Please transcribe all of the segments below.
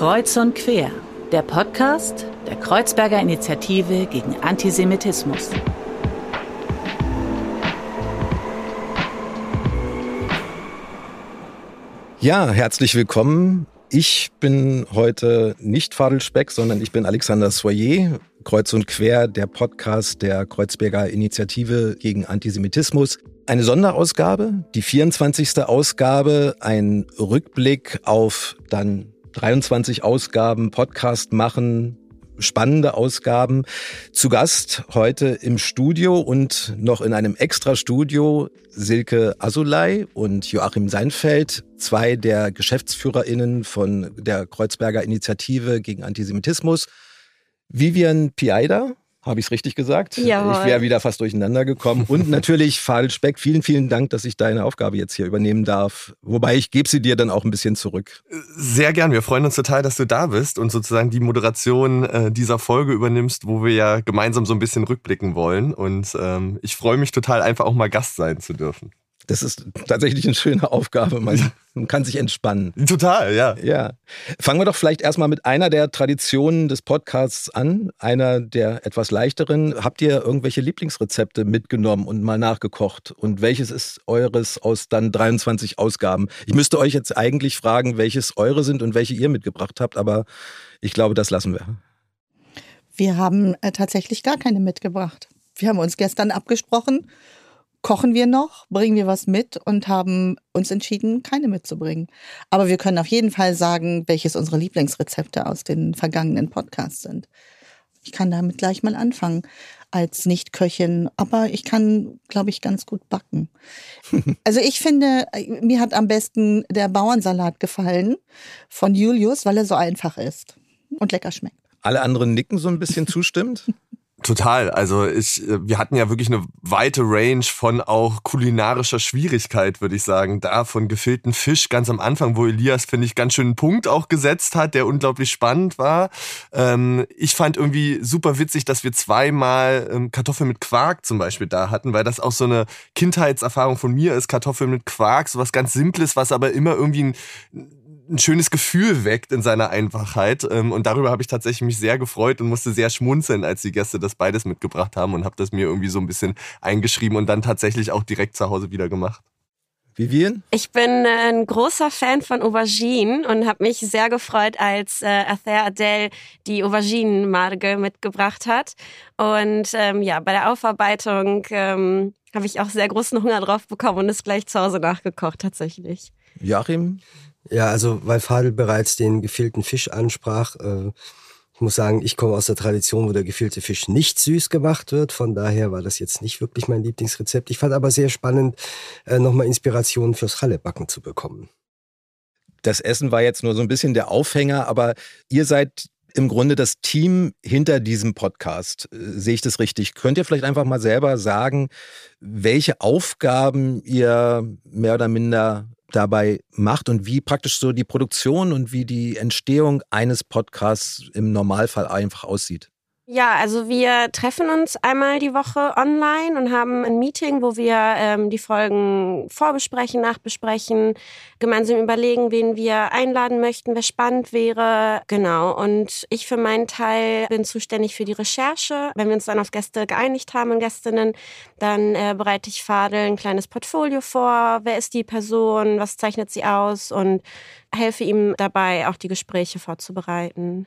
Kreuz und Quer, der Podcast der Kreuzberger Initiative gegen Antisemitismus. Ja, herzlich willkommen. Ich bin heute nicht Fadel Speck, sondern ich bin Alexander Soyer, Kreuz und Quer, der Podcast der Kreuzberger Initiative gegen Antisemitismus. Eine Sonderausgabe, die 24. Ausgabe, ein Rückblick auf dann 23 Ausgaben Podcast machen, spannende Ausgaben. Zu Gast heute im Studio und noch in einem Extra-Studio Silke Asulay und Joachim Seinfeld, zwei der GeschäftsführerInnen von der Kreuzberger Initiative gegen Antisemitismus. Vivian Piaida, habe ich es richtig gesagt? Jawohl. Ich wäre wieder fast durcheinander gekommen. Und natürlich Fadel Speck, vielen, vielen Dank, dass ich deine Aufgabe jetzt hier übernehmen darf. Wobei ich gebe sie dir dann auch ein bisschen zurück. Sehr gern. Wir freuen uns total, dass du da bist und sozusagen die Moderation äh, dieser Folge übernimmst, wo wir ja gemeinsam so ein bisschen rückblicken wollen. Und ähm, ich freue mich total, einfach auch mal Gast sein zu dürfen. Das ist tatsächlich eine schöne Aufgabe. Man, man, kann sich entspannen. Total, ja. Ja. Fangen wir doch vielleicht erstmal mit einer der Traditionen des Podcasts an, einer der etwas leichteren. Habt ihr irgendwelche Lieblingsrezepte mitgenommen und mal nachgekocht? Und welches ist eures aus dann 23 Ausgaben? Ich müsste euch jetzt eigentlich fragen, welches eure sind und welche ihr mitgebracht habt, aber ich glaube, das lassen wir. Wir haben äh, tatsächlich gar keine mitgebracht. Wir haben uns gestern abgesprochen kochen wir noch, bringen wir was mit und haben uns entschieden, keine mitzubringen. Aber wir können auf jeden Fall sagen, welches unsere Lieblingsrezepte aus den vergangenen Podcasts sind. Ich kann damit gleich mal anfangen als Nicht-Köchin, aber ich kann, glaube ich, ganz gut backen. Also ich finde, mir hat am besten der Bauernsalat gefallen von Julius, weil er so einfach ist und lecker schmeckt. Alle anderen nicken so ein bisschen zustimmend? Total. Also ich, äh, wir hatten ja wirklich eine weite Range von auch kulinarischer Schwierigkeit, würde ich sagen. Da von gefüllten Fisch ganz am Anfang, wo Elias, finde ich, ganz schön einen Punkt auch gesetzt hat, der unglaublich spannend war. Ähm, ich fand irgendwie super witzig, dass wir zweimal ähm, Kartoffeln mit Quark zum Beispiel da hatten, weil das auch so eine Kindheitserfahrung von mir ist. Kartoffeln mit Quark, so was ganz Simples, was aber immer irgendwie ein ein schönes Gefühl weckt in seiner Einfachheit. Ähm, und darüber habe ich tatsächlich mich sehr gefreut und musste sehr schmunzeln, als die Gäste das beides mitgebracht haben und habe das mir irgendwie so ein bisschen eingeschrieben und dann tatsächlich auch direkt zu Hause wieder gemacht. Vivian? Ich bin äh, ein großer Fan von Auberginen und habe mich sehr gefreut, als äh, Ather Adele die Auberginenmarge mitgebracht hat. Und ähm, ja, bei der Aufarbeitung ähm, habe ich auch sehr großen Hunger drauf bekommen und es gleich zu Hause nachgekocht tatsächlich. Joachim? Ja, also weil Fadel bereits den gefilten Fisch ansprach, äh, ich muss sagen, ich komme aus der Tradition, wo der gefüllte Fisch nicht süß gemacht wird. Von daher war das jetzt nicht wirklich mein Lieblingsrezept. Ich fand aber sehr spannend, äh, nochmal Inspirationen fürs Hallebacken zu bekommen. Das Essen war jetzt nur so ein bisschen der Aufhänger, aber ihr seid im Grunde das Team hinter diesem Podcast. Äh, sehe ich das richtig? Könnt ihr vielleicht einfach mal selber sagen, welche Aufgaben ihr mehr oder minder dabei macht und wie praktisch so die Produktion und wie die Entstehung eines Podcasts im Normalfall einfach aussieht. Ja, also wir treffen uns einmal die Woche online und haben ein Meeting, wo wir ähm, die Folgen vorbesprechen, nachbesprechen, gemeinsam überlegen, wen wir einladen möchten, wer spannend wäre. Genau. Und ich für meinen Teil bin zuständig für die Recherche. Wenn wir uns dann auf Gäste geeinigt haben und Gästinnen, dann äh, bereite ich Fadel ein kleines Portfolio vor. Wer ist die Person? Was zeichnet sie aus? Und helfe ihm dabei, auch die Gespräche vorzubereiten.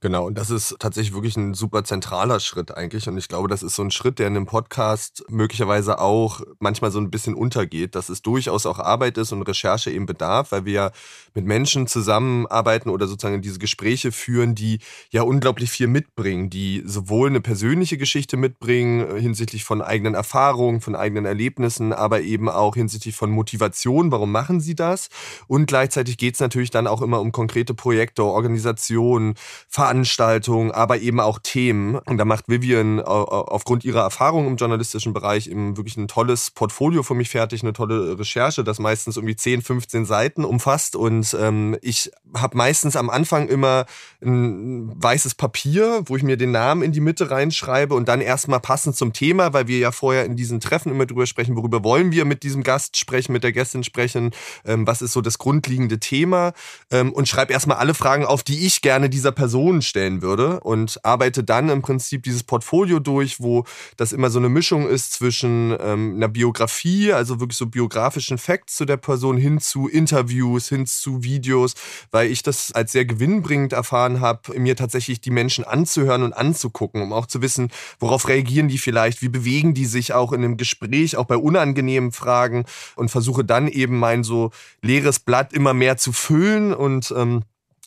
Genau, und das ist tatsächlich wirklich ein super zentraler Schritt eigentlich. Und ich glaube, das ist so ein Schritt, der in dem Podcast möglicherweise auch manchmal so ein bisschen untergeht, dass es durchaus auch Arbeit ist und Recherche eben bedarf, weil wir ja mit Menschen zusammenarbeiten oder sozusagen diese Gespräche führen, die ja unglaublich viel mitbringen, die sowohl eine persönliche Geschichte mitbringen hinsichtlich von eigenen Erfahrungen, von eigenen Erlebnissen, aber eben auch hinsichtlich von Motivation, warum machen sie das? Und gleichzeitig geht es natürlich dann auch immer um konkrete Projekte, Organisationen, Veranstaltungen, aber eben auch Themen. Und da macht Vivian aufgrund ihrer Erfahrung im journalistischen Bereich eben wirklich ein tolles Portfolio für mich fertig, eine tolle Recherche, das meistens irgendwie 10, 15 Seiten umfasst. Und ähm, ich habe meistens am Anfang immer ein weißes Papier, wo ich mir den Namen in die Mitte reinschreibe und dann erstmal passend zum Thema, weil wir ja vorher in diesen Treffen immer drüber sprechen, worüber wollen wir mit diesem Gast sprechen, mit der Gästin sprechen, ähm, was ist so das grundlegende Thema Thema ähm, und schreibe erstmal alle Fragen auf, die ich gerne dieser Person stellen würde und arbeite dann im Prinzip dieses Portfolio durch, wo das immer so eine Mischung ist zwischen ähm, einer Biografie, also wirklich so biografischen Facts zu der Person, hin zu Interviews, hin zu Videos, weil ich das als sehr gewinnbringend erfahren habe, mir tatsächlich die Menschen anzuhören und anzugucken, um auch zu wissen, worauf reagieren die vielleicht, wie bewegen die sich auch in einem Gespräch, auch bei unangenehmen Fragen und versuche dann eben mein so leeres Blatt immer mehr zu füllen und ähm,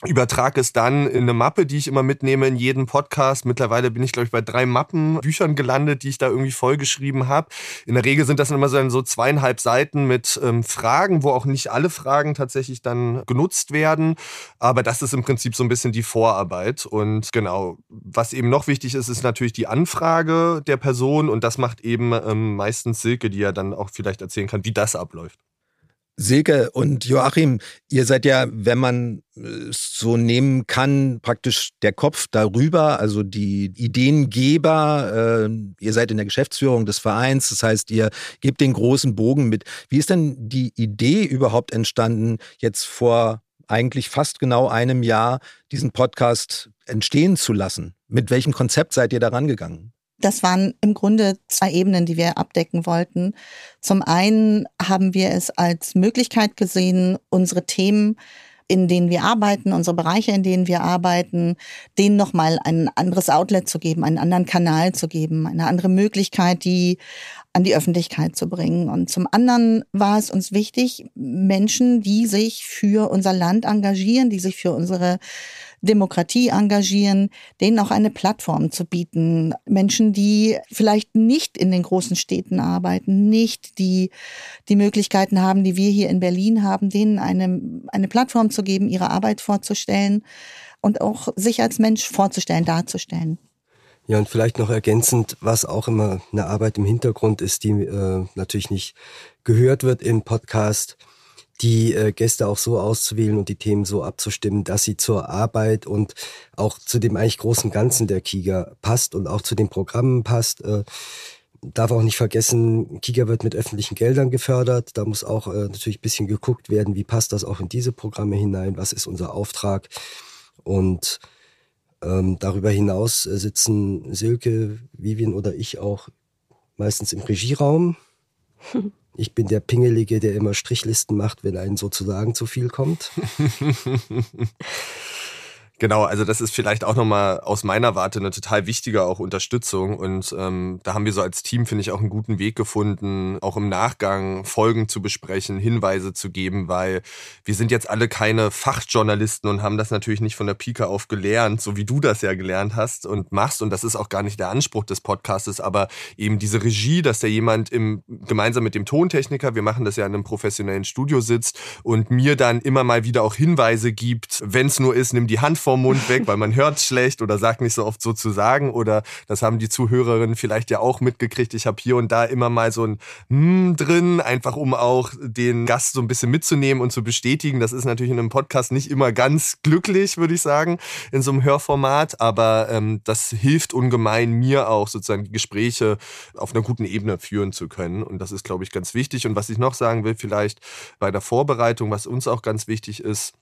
übertrage es dann in eine Mappe, die ich immer mitnehme in jeden Podcast. Mittlerweile bin ich, glaube ich, bei drei Mappen Büchern gelandet, die ich da irgendwie vollgeschrieben habe. In der Regel sind das immer so, so zweieinhalb Seiten mit ähm, Fragen, wo auch nicht alle Fragen tatsächlich dann genutzt werden. Aber das ist im Prinzip so ein bisschen die Vorarbeit. Und genau, was eben noch wichtig ist, ist natürlich die Anfrage der Person. Und das macht eben ähm, meistens Silke, die ja dann auch vielleicht erzählen kann, wie das abläuft. Silke und Joachim, ihr seid ja, wenn man es so nehmen kann, praktisch der Kopf darüber, also die Ideengeber. Äh, ihr seid in der Geschäftsführung des Vereins, das heißt, ihr gebt den großen Bogen mit. Wie ist denn die Idee überhaupt entstanden, jetzt vor eigentlich fast genau einem Jahr diesen Podcast entstehen zu lassen? Mit welchem Konzept seid ihr da rangegangen? Das waren im Grunde zwei Ebenen, die wir abdecken wollten. Zum einen haben wir es als Möglichkeit gesehen, unsere Themen, in denen wir arbeiten, unsere Bereiche, in denen wir arbeiten, denen nochmal ein anderes Outlet zu geben, einen anderen Kanal zu geben, eine andere Möglichkeit, die an die Öffentlichkeit zu bringen. Und zum anderen war es uns wichtig, Menschen, die sich für unser Land engagieren, die sich für unsere Demokratie engagieren, denen auch eine Plattform zu bieten. Menschen, die vielleicht nicht in den großen Städten arbeiten, nicht die, die Möglichkeiten haben, die wir hier in Berlin haben, denen eine, eine Plattform zu geben, ihre Arbeit vorzustellen und auch sich als Mensch vorzustellen, darzustellen. Ja, und vielleicht noch ergänzend, was auch immer eine Arbeit im Hintergrund ist, die äh, natürlich nicht gehört wird im Podcast, die äh, Gäste auch so auszuwählen und die Themen so abzustimmen, dass sie zur Arbeit und auch zu dem eigentlich großen Ganzen der Kiga passt und auch zu den Programmen passt. Äh, darf auch nicht vergessen, Kiga wird mit öffentlichen Geldern gefördert. Da muss auch äh, natürlich ein bisschen geguckt werden, wie passt das auch in diese Programme hinein, was ist unser Auftrag. Und ähm, darüber hinaus äh, sitzen Silke, Vivian oder ich auch meistens im Regieraum. Ich bin der Pingelige, der immer Strichlisten macht, wenn einem sozusagen zu viel kommt. Genau, also das ist vielleicht auch nochmal aus meiner Warte eine total wichtige auch Unterstützung. Und ähm, da haben wir so als Team, finde ich, auch einen guten Weg gefunden, auch im Nachgang Folgen zu besprechen, Hinweise zu geben, weil wir sind jetzt alle keine Fachjournalisten und haben das natürlich nicht von der Pika auf gelernt, so wie du das ja gelernt hast und machst. Und das ist auch gar nicht der Anspruch des Podcastes, aber eben diese Regie, dass da jemand im, gemeinsam mit dem Tontechniker, wir machen das ja in einem professionellen Studio sitzt und mir dann immer mal wieder auch Hinweise gibt, wenn es nur ist, nimm die Hand vom Mund weg, weil man hört schlecht oder sagt nicht so oft so zu sagen. Oder das haben die Zuhörerinnen vielleicht ja auch mitgekriegt. Ich habe hier und da immer mal so ein hm drin, einfach um auch den Gast so ein bisschen mitzunehmen und zu bestätigen. Das ist natürlich in einem Podcast nicht immer ganz glücklich, würde ich sagen, in so einem Hörformat. Aber ähm, das hilft ungemein mir auch sozusagen die Gespräche auf einer guten Ebene führen zu können. Und das ist, glaube ich, ganz wichtig. Und was ich noch sagen will, vielleicht bei der Vorbereitung, was uns auch ganz wichtig ist,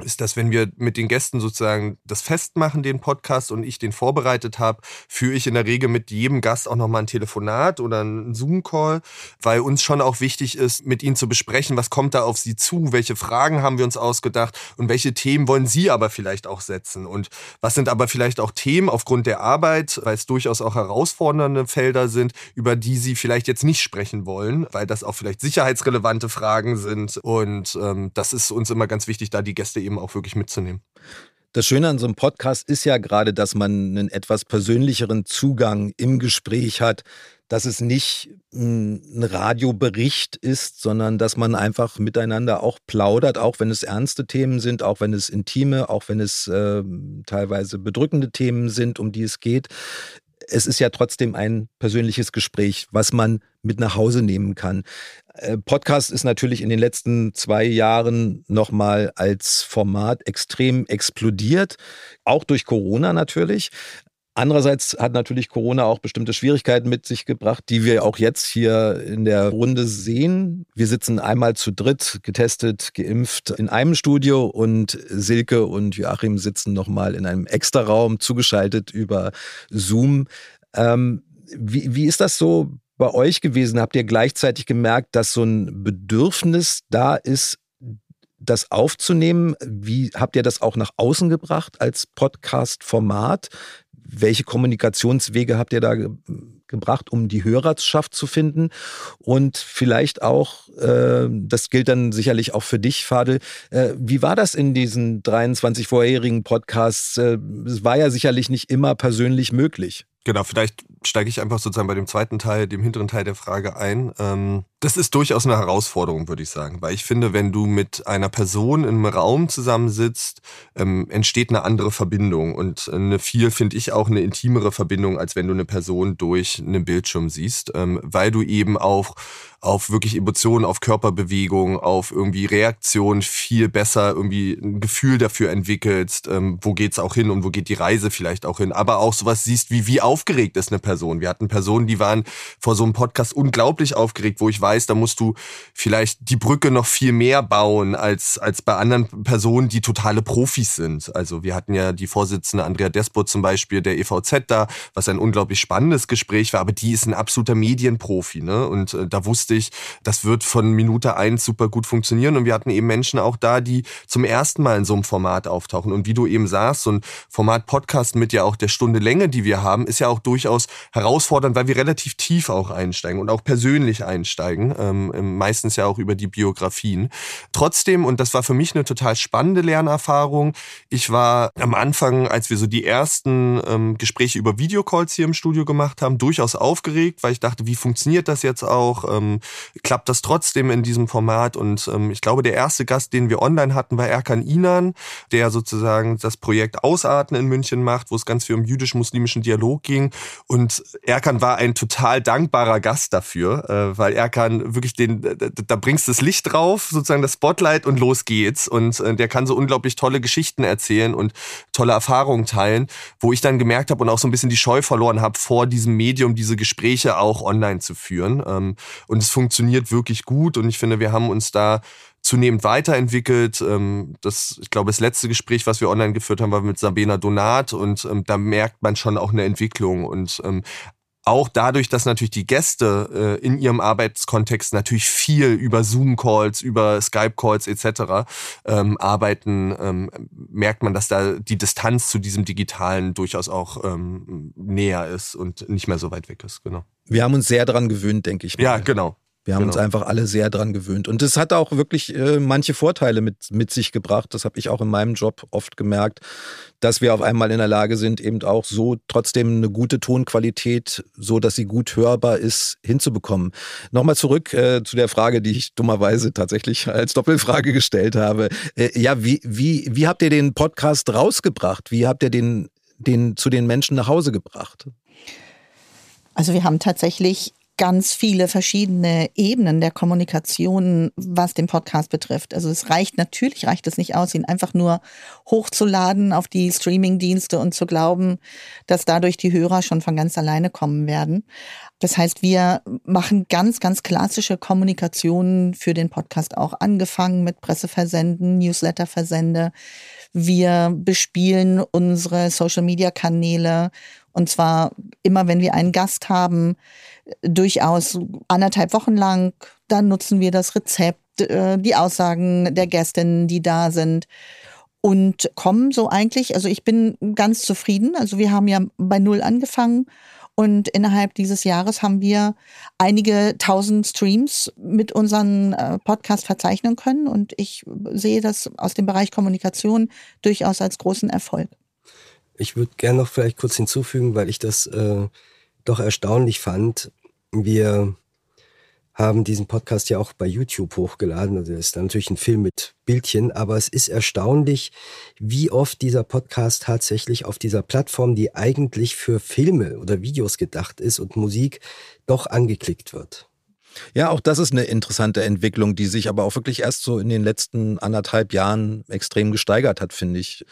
ist, dass wenn wir mit den Gästen sozusagen das festmachen, den Podcast, und ich den vorbereitet habe, führe ich in der Regel mit jedem Gast auch nochmal ein Telefonat oder einen Zoom-Call, weil uns schon auch wichtig ist, mit ihnen zu besprechen, was kommt da auf sie zu, welche Fragen haben wir uns ausgedacht und welche Themen wollen sie aber vielleicht auch setzen. Und was sind aber vielleicht auch Themen aufgrund der Arbeit, weil es durchaus auch herausfordernde Felder sind, über die sie vielleicht jetzt nicht sprechen wollen, weil das auch vielleicht sicherheitsrelevante Fragen sind. Und ähm, das ist uns immer ganz wichtig, da die Gäste eben auch wirklich mitzunehmen. Das Schöne an so einem Podcast ist ja gerade, dass man einen etwas persönlicheren Zugang im Gespräch hat, dass es nicht ein Radiobericht ist, sondern dass man einfach miteinander auch plaudert, auch wenn es ernste Themen sind, auch wenn es intime, auch wenn es äh, teilweise bedrückende Themen sind, um die es geht. Es ist ja trotzdem ein persönliches Gespräch, was man mit nach Hause nehmen kann. Äh, Podcast ist natürlich in den letzten zwei Jahren nochmal als Format extrem explodiert, auch durch Corona natürlich. Andererseits hat natürlich Corona auch bestimmte Schwierigkeiten mit sich gebracht, die wir auch jetzt hier in der Runde sehen. Wir sitzen einmal zu dritt, getestet, geimpft in einem Studio und Silke und Joachim sitzen nochmal in einem Extraraum zugeschaltet über Zoom. Ähm, wie, wie ist das so bei euch gewesen? Habt ihr gleichzeitig gemerkt, dass so ein Bedürfnis da ist, das aufzunehmen? Wie habt ihr das auch nach außen gebracht als Podcast-Format? Welche Kommunikationswege habt ihr da ge gebracht, um die Hörerschaft zu finden? Und vielleicht auch, äh, das gilt dann sicherlich auch für dich, Fadel, äh, wie war das in diesen 23 vorherigen Podcasts? Äh, es war ja sicherlich nicht immer persönlich möglich. Genau, vielleicht steige ich einfach sozusagen bei dem zweiten Teil, dem hinteren Teil der Frage ein. Ähm, das ist durchaus eine Herausforderung, würde ich sagen, weil ich finde, wenn du mit einer Person einem Raum zusammensitzt, ähm, entsteht eine andere Verbindung und eine viel, finde ich, auch eine intimere Verbindung, als wenn du eine Person durch einen Bildschirm siehst, ähm, weil du eben auch auf wirklich Emotionen, auf Körperbewegung, auf irgendwie Reaktion viel besser irgendwie ein Gefühl dafür entwickelst, ähm, wo geht's auch hin und wo geht die Reise vielleicht auch hin. Aber auch sowas siehst, wie wie aufgeregt ist eine Person. Wir hatten Personen, die waren vor so einem Podcast unglaublich aufgeregt, wo ich weiß, da musst du vielleicht die Brücke noch viel mehr bauen als als bei anderen Personen, die totale Profis sind. Also wir hatten ja die Vorsitzende Andrea Despot zum Beispiel der EVZ da, was ein unglaublich spannendes Gespräch war, aber die ist ein absoluter Medienprofi, ne? Und äh, da wusste lustig. Das wird von Minute eins super gut funktionieren. Und wir hatten eben Menschen auch da, die zum ersten Mal in so einem Format auftauchen. Und wie du eben sagst, so ein Format Podcast mit ja auch der Stunde Länge, die wir haben, ist ja auch durchaus herausfordernd, weil wir relativ tief auch einsteigen und auch persönlich einsteigen. Ähm, meistens ja auch über die Biografien. Trotzdem, und das war für mich eine total spannende Lernerfahrung, ich war am Anfang, als wir so die ersten ähm, Gespräche über Videocalls hier im Studio gemacht haben, durchaus aufgeregt, weil ich dachte, wie funktioniert das jetzt auch? Ähm, klappt das trotzdem in diesem Format. Und ähm, ich glaube, der erste Gast, den wir online hatten, war Erkan Inan, der sozusagen das Projekt Ausarten in München macht, wo es ganz viel um jüdisch-muslimischen Dialog ging. Und Erkan war ein total dankbarer Gast dafür, äh, weil Erkan wirklich den, da bringst du das Licht drauf, sozusagen das Spotlight und los geht's. Und äh, der kann so unglaublich tolle Geschichten erzählen und tolle Erfahrungen teilen, wo ich dann gemerkt habe und auch so ein bisschen die Scheu verloren habe, vor diesem Medium diese Gespräche auch online zu führen. Ähm, und es funktioniert wirklich gut und ich finde, wir haben uns da zunehmend weiterentwickelt. Ähm, das, ich glaube, das letzte Gespräch, was wir online geführt haben, war mit Sabina Donat und ähm, da merkt man schon auch eine Entwicklung und auch dadurch, dass natürlich die Gäste äh, in ihrem Arbeitskontext natürlich viel über Zoom-Calls, über Skype-Calls etc. Ähm, arbeiten, ähm, merkt man, dass da die Distanz zu diesem Digitalen durchaus auch ähm, näher ist und nicht mehr so weit weg ist. Genau. Wir haben uns sehr daran gewöhnt, denke ich. Mal. Ja, genau. Wir haben genau. uns einfach alle sehr dran gewöhnt. Und es hat auch wirklich äh, manche Vorteile mit, mit sich gebracht. Das habe ich auch in meinem Job oft gemerkt, dass wir auf einmal in der Lage sind, eben auch so trotzdem eine gute Tonqualität, so dass sie gut hörbar ist, hinzubekommen. Nochmal zurück äh, zu der Frage, die ich dummerweise tatsächlich als Doppelfrage gestellt habe. Äh, ja, wie, wie, wie habt ihr den Podcast rausgebracht? Wie habt ihr den, den zu den Menschen nach Hause gebracht? Also wir haben tatsächlich ganz viele verschiedene Ebenen der Kommunikation, was den Podcast betrifft. Also es reicht, natürlich reicht es nicht aus, ihn einfach nur hochzuladen auf die Streaming-Dienste und zu glauben, dass dadurch die Hörer schon von ganz alleine kommen werden. Das heißt, wir machen ganz, ganz klassische Kommunikationen für den Podcast auch angefangen mit Presseversenden, Newsletterversende. Wir bespielen unsere Social-Media-Kanäle und zwar immer, wenn wir einen Gast haben, durchaus anderthalb Wochen lang. Dann nutzen wir das Rezept, äh, die Aussagen der Gästinnen, die da sind und kommen so eigentlich, also ich bin ganz zufrieden. Also wir haben ja bei Null angefangen und innerhalb dieses Jahres haben wir einige tausend Streams mit unseren äh, Podcast verzeichnen können und ich sehe das aus dem Bereich Kommunikation durchaus als großen Erfolg. Ich würde gerne noch vielleicht kurz hinzufügen, weil ich das äh, doch erstaunlich fand. Wir haben diesen Podcast ja auch bei YouTube hochgeladen. Also ist natürlich ein Film mit Bildchen, aber es ist erstaunlich, wie oft dieser Podcast tatsächlich auf dieser Plattform, die eigentlich für Filme oder Videos gedacht ist und Musik, doch angeklickt wird. Ja, auch das ist eine interessante Entwicklung, die sich aber auch wirklich erst so in den letzten anderthalb Jahren extrem gesteigert hat, finde ich.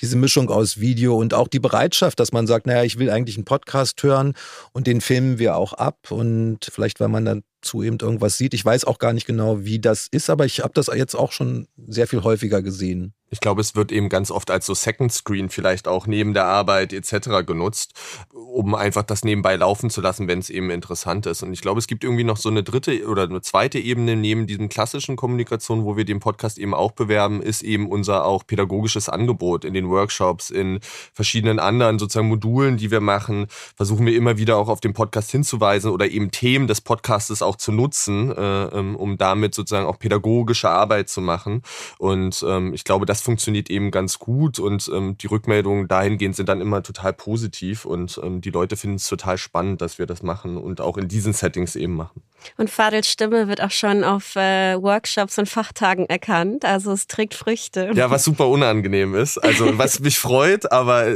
Diese Mischung aus Video und auch die Bereitschaft, dass man sagt, naja, ich will eigentlich einen Podcast hören und den filmen wir auch ab und vielleicht, weil man dann zu eben irgendwas sieht. Ich weiß auch gar nicht genau, wie das ist, aber ich habe das jetzt auch schon sehr viel häufiger gesehen. Ich glaube, es wird eben ganz oft als so Second Screen vielleicht auch neben der Arbeit etc. genutzt, um einfach das nebenbei laufen zu lassen, wenn es eben interessant ist. Und ich glaube, es gibt irgendwie noch so eine dritte oder eine zweite Ebene neben diesem klassischen Kommunikation, wo wir den Podcast eben auch bewerben, ist eben unser auch pädagogisches Angebot in den Workshops, in verschiedenen anderen sozusagen Modulen, die wir machen, versuchen wir immer wieder auch auf den Podcast hinzuweisen oder eben Themen des Podcastes auch zu nutzen, äh, ähm, um damit sozusagen auch pädagogische Arbeit zu machen. Und ähm, ich glaube, das das funktioniert eben ganz gut und ähm, die Rückmeldungen dahingehend sind dann immer total positiv und ähm, die Leute finden es total spannend, dass wir das machen und auch in diesen Settings eben machen. Und Fadels Stimme wird auch schon auf äh, Workshops und Fachtagen erkannt, also es trägt Früchte. Ja, was super unangenehm ist, also was mich freut, aber äh,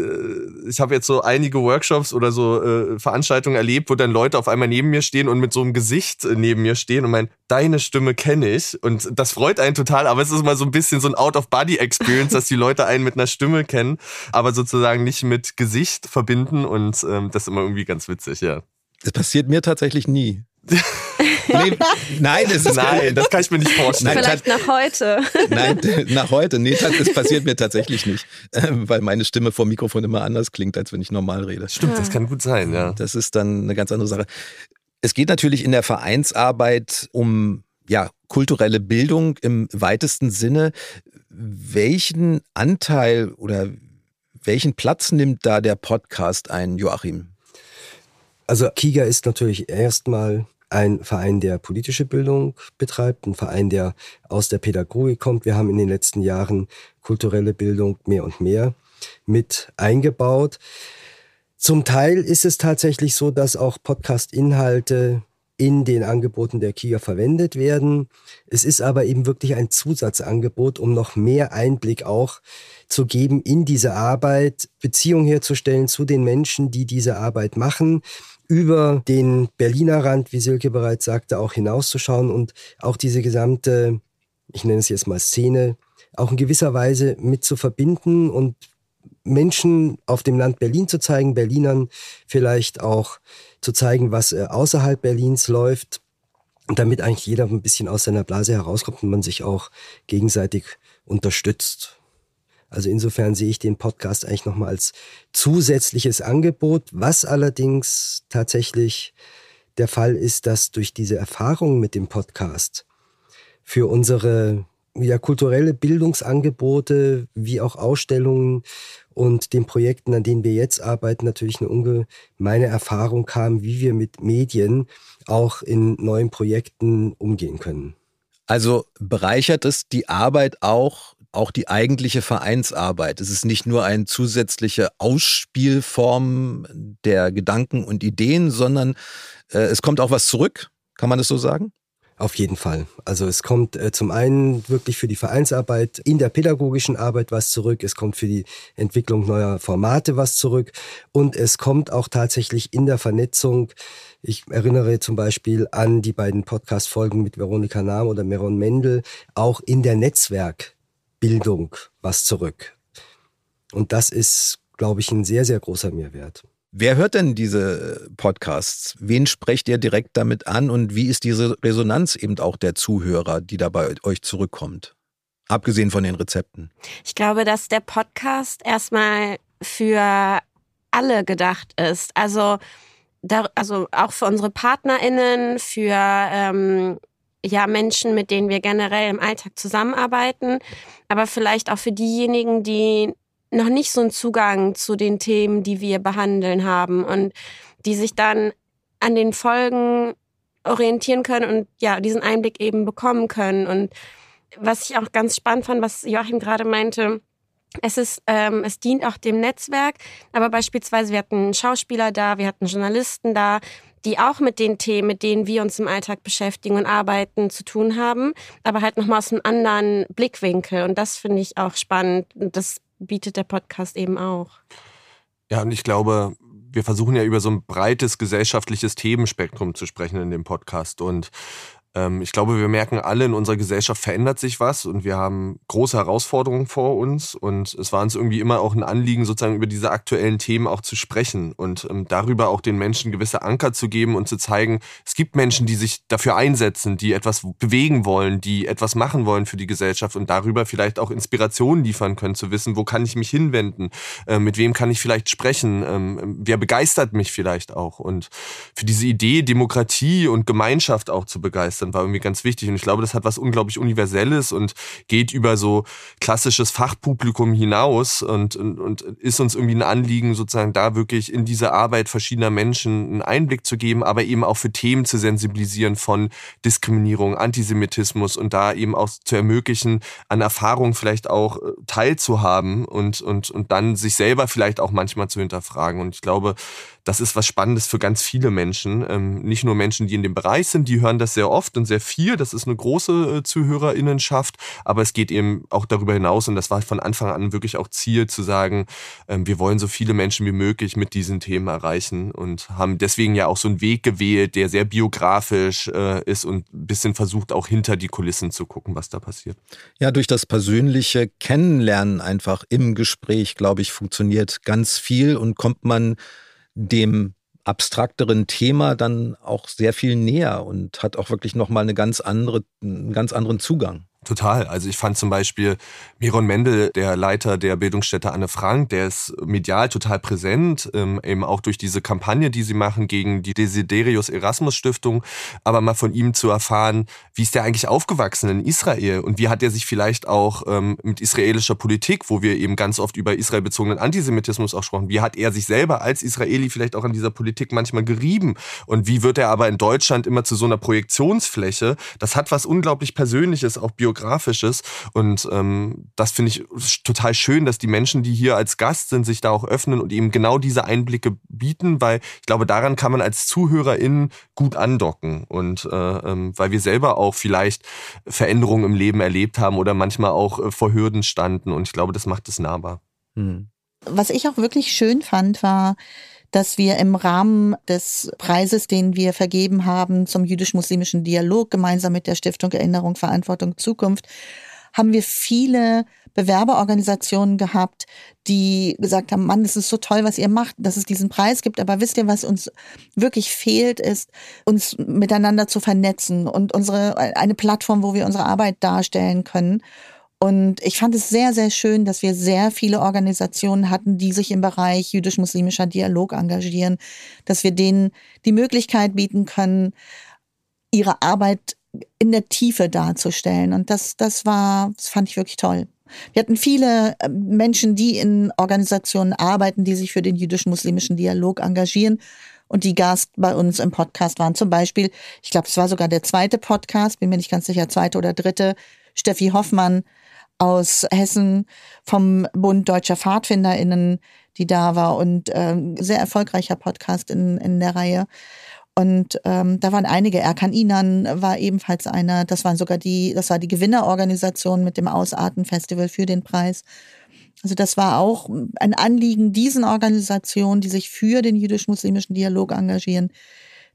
ich habe jetzt so einige Workshops oder so äh, Veranstaltungen erlebt, wo dann Leute auf einmal neben mir stehen und mit so einem Gesicht äh, neben mir stehen und meinen, deine Stimme kenne ich und das freut einen total, aber es ist mal so ein bisschen so ein Out-of-Body Experience, dass die Leute einen mit einer Stimme kennen, aber sozusagen nicht mit Gesicht verbinden und ähm, das ist immer irgendwie ganz witzig, ja. Das passiert mir tatsächlich nie. Nee, nein, es ist nein, das kann ich mir nicht vorstellen. Nein, Vielleicht nach heute. Nein, nach heute. Nee, das passiert mir tatsächlich nicht, ähm, weil meine Stimme vor Mikrofon immer anders klingt, als wenn ich normal rede. Stimmt, das kann gut sein, ja. Das ist dann eine ganz andere Sache. Es geht natürlich in der Vereinsarbeit um ja, kulturelle Bildung im weitesten Sinne welchen Anteil oder welchen Platz nimmt da der Podcast ein, Joachim? Also Kiga ist natürlich erstmal ein Verein, der politische Bildung betreibt, ein Verein, der aus der Pädagogik kommt. Wir haben in den letzten Jahren kulturelle Bildung mehr und mehr mit eingebaut. Zum Teil ist es tatsächlich so, dass auch Podcast-Inhalte in den Angeboten der KIA verwendet werden. Es ist aber eben wirklich ein Zusatzangebot, um noch mehr Einblick auch zu geben in diese Arbeit, Beziehung herzustellen zu den Menschen, die diese Arbeit machen, über den Berliner Rand, wie Silke bereits sagte, auch hinauszuschauen und auch diese gesamte, ich nenne es jetzt mal Szene, auch in gewisser Weise mit zu verbinden und Menschen auf dem Land Berlin zu zeigen, Berlinern vielleicht auch zu zeigen, was äh, außerhalb Berlins läuft, damit eigentlich jeder ein bisschen aus seiner Blase herauskommt und man sich auch gegenseitig unterstützt. Also insofern sehe ich den Podcast eigentlich nochmal als zusätzliches Angebot, was allerdings tatsächlich der Fall ist, dass durch diese Erfahrung mit dem Podcast für unsere ja, kulturelle Bildungsangebote wie auch Ausstellungen und den Projekten, an denen wir jetzt arbeiten, natürlich eine ungemeine Erfahrung kam, wie wir mit Medien auch in neuen Projekten umgehen können. Also bereichert es die Arbeit auch, auch die eigentliche Vereinsarbeit. Es ist nicht nur eine zusätzliche Ausspielform der Gedanken und Ideen, sondern äh, es kommt auch was zurück. Kann man das so sagen? Auf jeden Fall. Also es kommt äh, zum einen wirklich für die Vereinsarbeit in der pädagogischen Arbeit was zurück, es kommt für die Entwicklung neuer Formate was zurück und es kommt auch tatsächlich in der Vernetzung. Ich erinnere zum Beispiel an die beiden Podcast-Folgen mit Veronika Nahm oder Meron Mendel, auch in der Netzwerkbildung was zurück. Und das ist, glaube ich, ein sehr, sehr großer Mehrwert. Wer hört denn diese Podcasts? Wen sprecht ihr direkt damit an und wie ist diese Resonanz eben auch der Zuhörer, die da bei euch zurückkommt? Abgesehen von den Rezepten. Ich glaube, dass der Podcast erstmal für alle gedacht ist. Also, da, also auch für unsere PartnerInnen, für ähm, ja, Menschen, mit denen wir generell im Alltag zusammenarbeiten, aber vielleicht auch für diejenigen, die noch nicht so einen Zugang zu den Themen, die wir behandeln haben und die sich dann an den Folgen orientieren können und ja, diesen Einblick eben bekommen können. Und was ich auch ganz spannend fand, was Joachim gerade meinte, es ist, ähm, es dient auch dem Netzwerk, aber beispielsweise wir hatten Schauspieler da, wir hatten Journalisten da, die auch mit den Themen, mit denen wir uns im Alltag beschäftigen und arbeiten, zu tun haben, aber halt nochmal aus einem anderen Blickwinkel. Und das finde ich auch spannend. Und das bietet der Podcast eben auch. Ja, und ich glaube, wir versuchen ja über so ein breites gesellschaftliches Themenspektrum zu sprechen in dem Podcast. Und ich glaube, wir merken alle, in unserer Gesellschaft verändert sich was und wir haben große Herausforderungen vor uns. Und es war uns irgendwie immer auch ein Anliegen, sozusagen über diese aktuellen Themen auch zu sprechen und ähm, darüber auch den Menschen gewisse Anker zu geben und zu zeigen, es gibt Menschen, die sich dafür einsetzen, die etwas bewegen wollen, die etwas machen wollen für die Gesellschaft und darüber vielleicht auch Inspirationen liefern können, zu wissen, wo kann ich mich hinwenden, äh, mit wem kann ich vielleicht sprechen, ähm, wer begeistert mich vielleicht auch. Und für diese Idee, Demokratie und Gemeinschaft auch zu begeistern, dann war irgendwie ganz wichtig. Und ich glaube, das hat was unglaublich Universelles und geht über so klassisches Fachpublikum hinaus und, und, und ist uns irgendwie ein Anliegen, sozusagen da wirklich in diese Arbeit verschiedener Menschen einen Einblick zu geben, aber eben auch für Themen zu sensibilisieren von Diskriminierung, Antisemitismus und da eben auch zu ermöglichen, an Erfahrungen vielleicht auch äh, teilzuhaben und, und, und dann sich selber vielleicht auch manchmal zu hinterfragen. Und ich glaube, das ist was Spannendes für ganz viele Menschen. Ähm, nicht nur Menschen, die in dem Bereich sind, die hören das sehr oft und sehr viel. Das ist eine große äh, Zuhörerinnenschaft, aber es geht eben auch darüber hinaus und das war von Anfang an wirklich auch Ziel zu sagen, ähm, wir wollen so viele Menschen wie möglich mit diesen Themen erreichen und haben deswegen ja auch so einen Weg gewählt, der sehr biografisch äh, ist und ein bisschen versucht auch hinter die Kulissen zu gucken, was da passiert. Ja, durch das persönliche Kennenlernen einfach im Gespräch, glaube ich, funktioniert ganz viel und kommt man dem abstrakteren Thema dann auch sehr viel näher und hat auch wirklich nochmal eine ganz andere, einen ganz anderen Zugang. Total. Also ich fand zum Beispiel Miron Mendel, der Leiter der Bildungsstätte Anne Frank, der ist medial total präsent, ähm, eben auch durch diese Kampagne, die sie machen gegen die Desiderius Erasmus Stiftung. Aber mal von ihm zu erfahren, wie ist der eigentlich aufgewachsen in Israel und wie hat er sich vielleicht auch ähm, mit israelischer Politik, wo wir eben ganz oft über israelbezogenen Antisemitismus auch sprechen, wie hat er sich selber als Israeli vielleicht auch an dieser Politik manchmal gerieben und wie wird er aber in Deutschland immer zu so einer Projektionsfläche? Das hat was unglaublich Persönliches, auch bio Biografisches. Und ähm, das finde ich total schön, dass die Menschen, die hier als Gast sind, sich da auch öffnen und eben genau diese Einblicke bieten, weil ich glaube, daran kann man als ZuhörerInnen gut andocken. Und äh, ähm, weil wir selber auch vielleicht Veränderungen im Leben erlebt haben oder manchmal auch äh, vor Hürden standen. Und ich glaube, das macht es nahbar. Hm. Was ich auch wirklich schön fand, war, dass wir im Rahmen des Preises, den wir vergeben haben zum jüdisch-muslimischen Dialog, gemeinsam mit der Stiftung Erinnerung, Verantwortung, Zukunft, haben wir viele Bewerberorganisationen gehabt, die gesagt haben, Mann, das ist so toll, was ihr macht, dass es diesen Preis gibt. Aber wisst ihr, was uns wirklich fehlt, ist, uns miteinander zu vernetzen und unsere, eine Plattform, wo wir unsere Arbeit darstellen können. Und ich fand es sehr, sehr schön, dass wir sehr viele Organisationen hatten, die sich im Bereich jüdisch-muslimischer Dialog engagieren, dass wir denen die Möglichkeit bieten können, ihre Arbeit in der Tiefe darzustellen. Und das, das war, das fand ich wirklich toll. Wir hatten viele äh, Menschen, die in Organisationen arbeiten, die sich für den jüdisch-muslimischen Dialog engagieren und die Gast bei uns im Podcast waren. Zum Beispiel, ich glaube, es war sogar der zweite Podcast, bin mir nicht ganz sicher, zweite oder dritte, Steffi Hoffmann, aus Hessen vom Bund Deutscher PfadfinderInnen, die da war und ähm, sehr erfolgreicher Podcast in, in der Reihe. Und ähm, da waren einige. Erkan Inan war ebenfalls einer. Das waren sogar die, das war die Gewinnerorganisation mit dem Ausarten-Festival für den Preis. Also das war auch ein Anliegen diesen Organisationen, die sich für den jüdisch-muslimischen Dialog engagieren,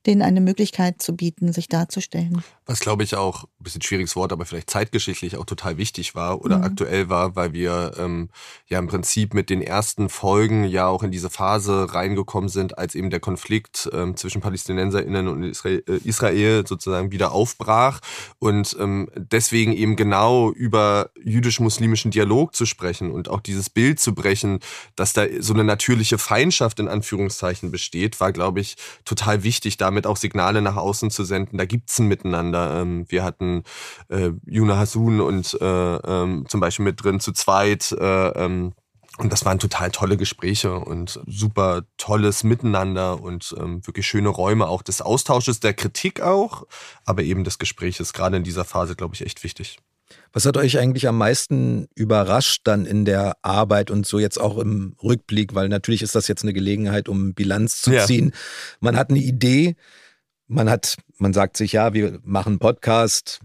denen eine Möglichkeit zu bieten, sich darzustellen. Was glaube ich auch, ein bisschen schwieriges Wort, aber vielleicht zeitgeschichtlich auch total wichtig war oder mhm. aktuell war, weil wir ähm, ja im Prinzip mit den ersten Folgen ja auch in diese Phase reingekommen sind, als eben der Konflikt ähm, zwischen PalästinenserInnen und Israel, äh, Israel sozusagen wieder aufbrach und ähm, deswegen eben genau über jüdisch-muslimischen Dialog zu sprechen und auch dieses Bild zu brechen, dass da so eine natürliche Feindschaft in Anführungszeichen besteht, war, glaube ich, total wichtig, damit damit auch Signale nach außen zu senden. Da gibt's ein Miteinander. Ähm, wir hatten äh, Juna Hasun und äh, ähm, zum Beispiel mit drin zu zweit. Äh, ähm, und das waren total tolle Gespräche und super tolles Miteinander und ähm, wirklich schöne Räume auch des Austausches, der Kritik auch, aber eben des Gespräches, gerade in dieser Phase, glaube ich, echt wichtig. Was hat euch eigentlich am meisten überrascht dann in der Arbeit und so jetzt auch im Rückblick? Weil natürlich ist das jetzt eine Gelegenheit, um Bilanz zu ziehen. Ja. Man hat eine Idee, man hat, man sagt sich, ja, wir machen einen Podcast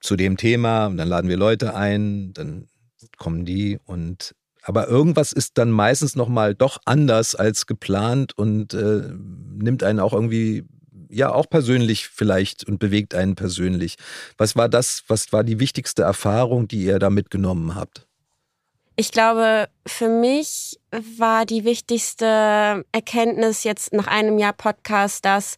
zu dem Thema und dann laden wir Leute ein, dann kommen die und Aber irgendwas ist dann meistens nochmal doch anders als geplant und äh, nimmt einen auch irgendwie ja auch persönlich vielleicht und bewegt einen persönlich. Was war das, was war die wichtigste Erfahrung, die ihr da mitgenommen habt? Ich glaube, für mich war die wichtigste Erkenntnis jetzt nach einem Jahr Podcast, dass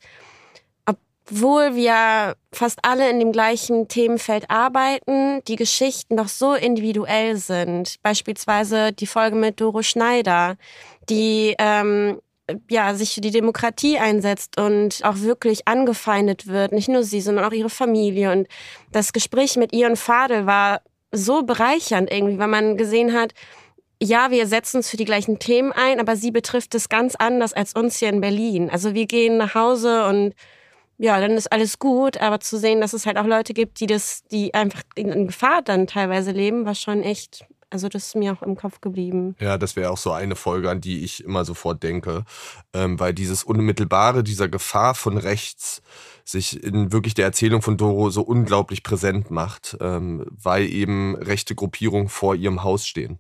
obwohl wir fast alle in dem gleichen Themenfeld arbeiten, die Geschichten doch so individuell sind. Beispielsweise die Folge mit Doro Schneider, die ähm, ja, sich für die Demokratie einsetzt und auch wirklich angefeindet wird. Nicht nur sie, sondern auch ihre Familie. Und das Gespräch mit ihr und Fadel war so bereichernd irgendwie, weil man gesehen hat, ja, wir setzen uns für die gleichen Themen ein, aber sie betrifft es ganz anders als uns hier in Berlin. Also wir gehen nach Hause und ja, dann ist alles gut, aber zu sehen, dass es halt auch Leute gibt, die das, die einfach in Gefahr dann teilweise leben, war schon echt also das ist mir auch im Kopf geblieben. Ja, das wäre auch so eine Folge, an die ich immer sofort denke, ähm, weil dieses unmittelbare, dieser Gefahr von rechts sich in wirklich der Erzählung von Doro so unglaublich präsent macht, ähm, weil eben rechte Gruppierungen vor ihrem Haus stehen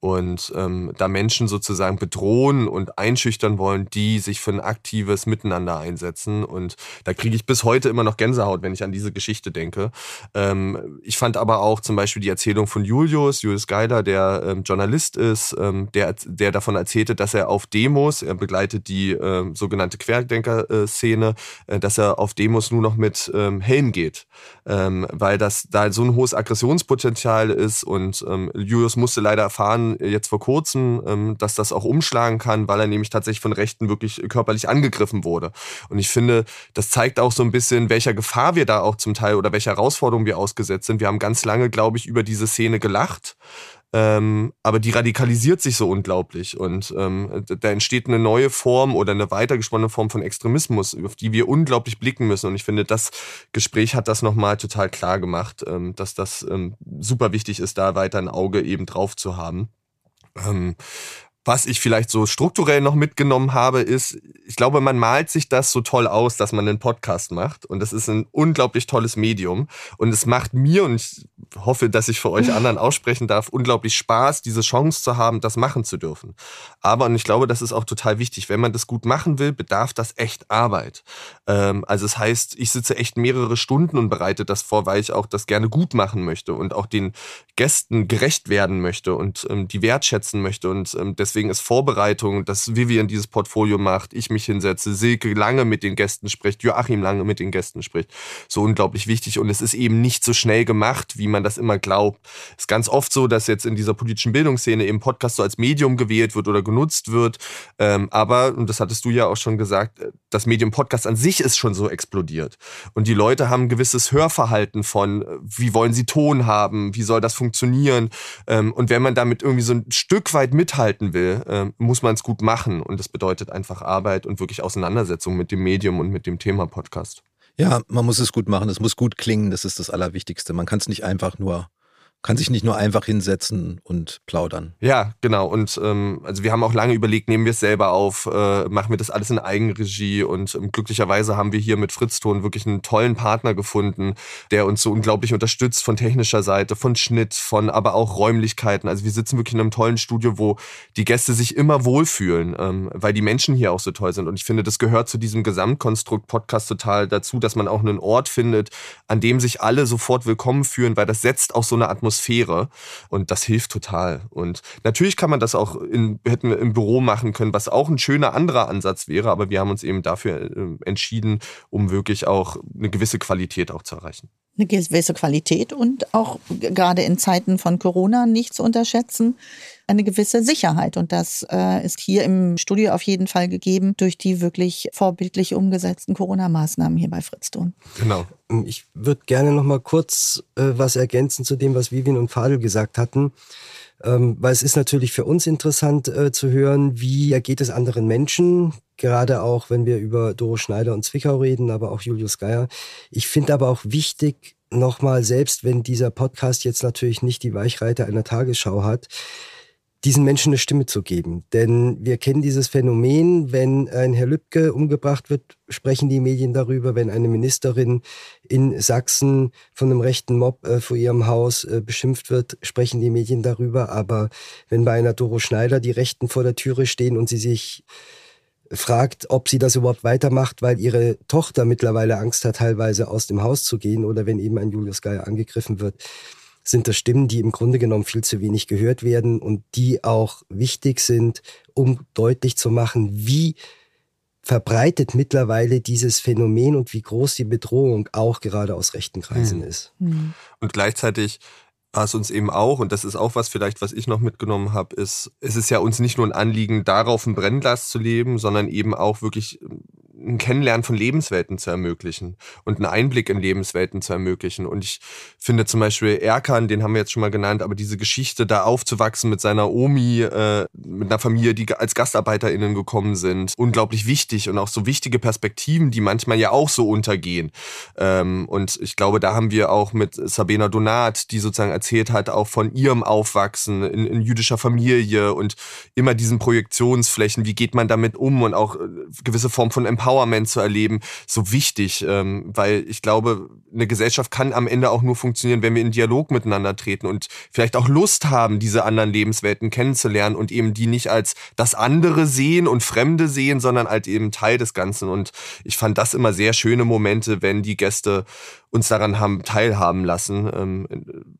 und ähm, da Menschen sozusagen bedrohen und einschüchtern wollen, die sich für ein aktives Miteinander einsetzen. Und da kriege ich bis heute immer noch Gänsehaut, wenn ich an diese Geschichte denke. Ähm, ich fand aber auch zum Beispiel die Erzählung von Julius, Julius Geiler, der ähm, Journalist ist, ähm, der, der davon erzählte, dass er auf Demos, er begleitet die ähm, sogenannte Querdenker-Szene, äh, dass er auf Demos nur noch mit ähm, Helm geht, ähm, weil das da so ein hohes Aggressionspotenzial ist und ähm, Julius musste leider erfahren, jetzt vor kurzem, ähm, dass das auch umschlagen kann, weil er nämlich tatsächlich von Rechten wirklich körperlich angegriffen wurde. Und ich finde, das zeigt auch so ein bisschen, welcher Gefahr wir da auch zum Teil oder welcher Herausforderung wir ausgesetzt sind. Wir haben ganz lange, glaube ich, über diese Szene gelacht. Ähm, aber die radikalisiert sich so unglaublich und ähm, da entsteht eine neue Form oder eine weitergesponnene Form von Extremismus, auf die wir unglaublich blicken müssen. Und ich finde, das Gespräch hat das nochmal total klar gemacht, ähm, dass das ähm, super wichtig ist, da weiter ein Auge eben drauf zu haben. Was ich vielleicht so strukturell noch mitgenommen habe, ist, ich glaube, man malt sich das so toll aus, dass man einen Podcast macht. Und das ist ein unglaublich tolles Medium. Und es macht mir, und ich hoffe, dass ich für euch anderen aussprechen darf, unglaublich Spaß, diese Chance zu haben, das machen zu dürfen. Aber, und ich glaube, das ist auch total wichtig, wenn man das gut machen will, bedarf das echt Arbeit. Ähm, also es das heißt, ich sitze echt mehrere Stunden und bereite das vor, weil ich auch das gerne gut machen möchte und auch den Gästen gerecht werden möchte und ähm, die wertschätzen möchte. Und ähm, deswegen ist Vorbereitung, dass Vivian dieses Portfolio macht, ich mich hinsetze, Silke lange mit den Gästen spricht, Joachim lange mit den Gästen spricht, so unglaublich wichtig. Und es ist eben nicht so schnell gemacht, wie man das immer glaubt. Es ist ganz oft so, dass jetzt in dieser politischen Bildungsszene eben Podcast so als Medium gewählt wird oder genutzt wird. Ähm, aber, und das hattest du ja auch schon gesagt, das Medium Podcast an sich ist schon so explodiert. Und die Leute haben ein gewisses Hörverhalten von, wie wollen sie Ton haben, wie soll das funktionieren. Ähm, und wenn man damit irgendwie so ein Stück weit mithalten will, will, äh, muss man es gut machen. Und das bedeutet einfach Arbeit und wirklich Auseinandersetzung mit dem Medium und mit dem Thema Podcast. Ja, man muss es gut machen, es muss gut klingen, das ist das Allerwichtigste. Man kann es nicht einfach nur kann sich nicht nur einfach hinsetzen und plaudern. Ja, genau. Und ähm, also wir haben auch lange überlegt, nehmen wir es selber auf, äh, machen wir das alles in Eigenregie und ähm, glücklicherweise haben wir hier mit Fritzton wirklich einen tollen Partner gefunden, der uns so unglaublich unterstützt von technischer Seite, von Schnitt, von aber auch Räumlichkeiten. Also wir sitzen wirklich in einem tollen Studio, wo die Gäste sich immer wohlfühlen, ähm, weil die Menschen hier auch so toll sind. Und ich finde, das gehört zu diesem Gesamtkonstrukt Podcast total dazu, dass man auch einen Ort findet, an dem sich alle sofort willkommen fühlen, weil das setzt auch so eine Atmosphäre Atmosphäre und das hilft total. Und natürlich kann man das auch in, hätten wir im Büro machen können, was auch ein schöner anderer Ansatz wäre, aber wir haben uns eben dafür äh, entschieden, um wirklich auch eine gewisse Qualität auch zu erreichen. Eine gewisse Qualität und auch gerade in Zeiten von Corona nicht zu unterschätzen, eine gewisse Sicherheit. Und das äh, ist hier im Studio auf jeden Fall gegeben durch die wirklich vorbildlich umgesetzten Corona-Maßnahmen hier bei Fritzton. Genau. Ich würde gerne noch mal kurz äh, was ergänzen zu dem, was Vivian und Fadel gesagt hatten. Ähm, weil es ist natürlich für uns interessant äh, zu hören, wie ergeht es anderen Menschen, gerade auch wenn wir über Doro Schneider und Zwickau reden, aber auch Julius Geier. Ich finde aber auch wichtig, nochmal, selbst wenn dieser Podcast jetzt natürlich nicht die Weichreite einer Tagesschau hat, diesen Menschen eine Stimme zu geben. Denn wir kennen dieses Phänomen, wenn ein Herr Lübcke umgebracht wird, sprechen die Medien darüber, wenn eine Ministerin in Sachsen von einem rechten Mob äh, vor ihrem Haus äh, beschimpft wird, sprechen die Medien darüber. Aber wenn bei einer Doro Schneider die Rechten vor der Türe stehen und sie sich fragt, ob sie das überhaupt weitermacht, weil ihre Tochter mittlerweile Angst hat, teilweise aus dem Haus zu gehen oder wenn eben ein Julius Geier angegriffen wird, sind das Stimmen, die im Grunde genommen viel zu wenig gehört werden und die auch wichtig sind, um deutlich zu machen, wie verbreitet mittlerweile dieses Phänomen und wie groß die Bedrohung auch gerade aus rechten Kreisen mhm. ist. Mhm. Und gleichzeitig war es uns eben auch, und das ist auch was vielleicht, was ich noch mitgenommen habe, ist, es ist ja uns nicht nur ein Anliegen, darauf ein Brennglas zu leben, sondern eben auch wirklich ein Kennenlernen von Lebenswelten zu ermöglichen und einen Einblick in Lebenswelten zu ermöglichen. Und ich finde zum Beispiel Erkan, den haben wir jetzt schon mal genannt, aber diese Geschichte, da aufzuwachsen mit seiner Omi, äh, mit einer Familie, die als GastarbeiterInnen gekommen sind, unglaublich wichtig und auch so wichtige Perspektiven, die manchmal ja auch so untergehen. Ähm, und ich glaube, da haben wir auch mit Sabina Donat, die sozusagen erzählt hat, auch von ihrem Aufwachsen in, in jüdischer Familie und immer diesen Projektionsflächen, wie geht man damit um und auch äh, gewisse Form von Empowerment Empowerment zu erleben, so wichtig, ähm, weil ich glaube, eine Gesellschaft kann am Ende auch nur funktionieren, wenn wir in Dialog miteinander treten und vielleicht auch Lust haben, diese anderen Lebenswelten kennenzulernen und eben die nicht als das andere sehen und Fremde sehen, sondern als eben Teil des Ganzen. Und ich fand das immer sehr schöne Momente, wenn die Gäste uns daran haben teilhaben lassen, ähm,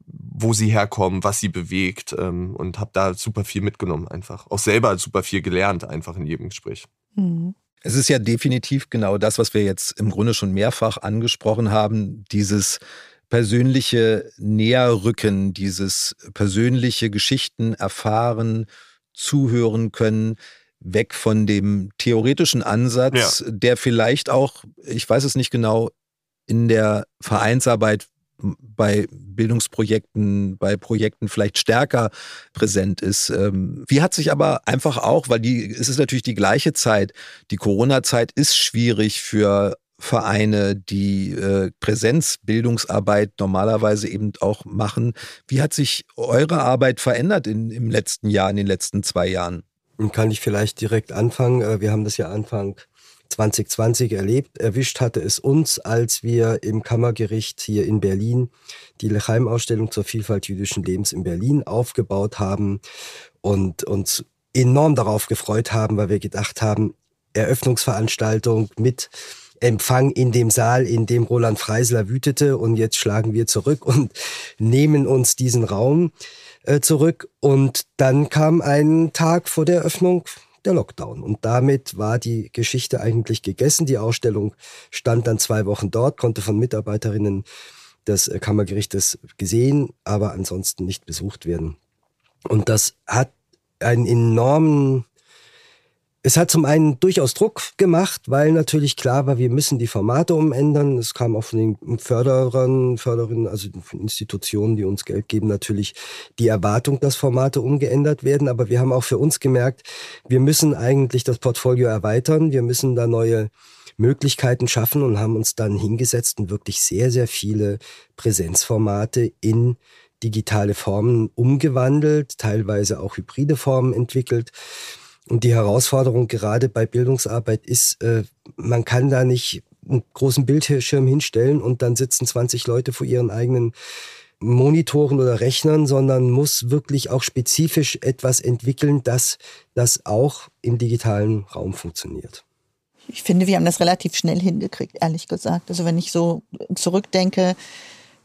wo sie herkommen, was sie bewegt ähm, und habe da super viel mitgenommen einfach. Auch selber super viel gelernt einfach in jedem Gespräch. Mhm. Es ist ja definitiv genau das, was wir jetzt im Grunde schon mehrfach angesprochen haben, dieses persönliche Näherrücken, dieses persönliche Geschichten erfahren, zuhören können, weg von dem theoretischen Ansatz, ja. der vielleicht auch, ich weiß es nicht genau, in der Vereinsarbeit bei Bildungsprojekten, bei Projekten vielleicht stärker präsent ist. Ähm, wie hat sich aber einfach auch, weil die, es ist natürlich die gleiche Zeit, die Corona-Zeit ist schwierig für Vereine, die äh, Präsenzbildungsarbeit normalerweise eben auch machen. Wie hat sich eure Arbeit verändert in, im letzten Jahr, in den letzten zwei Jahren? Kann ich vielleicht direkt anfangen? Äh, wir haben das ja Anfang 2020 erlebt. Erwischt hatte es uns, als wir im Kammergericht hier in Berlin die Lechaim-Ausstellung zur Vielfalt jüdischen Lebens in Berlin aufgebaut haben und uns enorm darauf gefreut haben, weil wir gedacht haben, Eröffnungsveranstaltung mit Empfang in dem Saal, in dem Roland Freisler wütete und jetzt schlagen wir zurück und nehmen uns diesen Raum äh, zurück und dann kam ein Tag vor der Eröffnung der Lockdown. Und damit war die Geschichte eigentlich gegessen. Die Ausstellung stand dann zwei Wochen dort, konnte von Mitarbeiterinnen des äh, Kammergerichtes gesehen, aber ansonsten nicht besucht werden. Und das hat einen enormen es hat zum einen durchaus Druck gemacht, weil natürlich klar war, wir müssen die Formate umändern. Es kam auch von den Förderern, Förderinnen, also von Institutionen, die uns Geld geben, natürlich die Erwartung, dass Formate umgeändert werden. Aber wir haben auch für uns gemerkt, wir müssen eigentlich das Portfolio erweitern. Wir müssen da neue Möglichkeiten schaffen und haben uns dann hingesetzt und wirklich sehr, sehr viele Präsenzformate in digitale Formen umgewandelt, teilweise auch hybride Formen entwickelt. Und die Herausforderung gerade bei Bildungsarbeit ist, äh, man kann da nicht einen großen Bildschirm hinstellen und dann sitzen 20 Leute vor ihren eigenen Monitoren oder Rechnern, sondern muss wirklich auch spezifisch etwas entwickeln, dass das auch im digitalen Raum funktioniert. Ich finde, wir haben das relativ schnell hingekriegt, ehrlich gesagt. Also wenn ich so zurückdenke,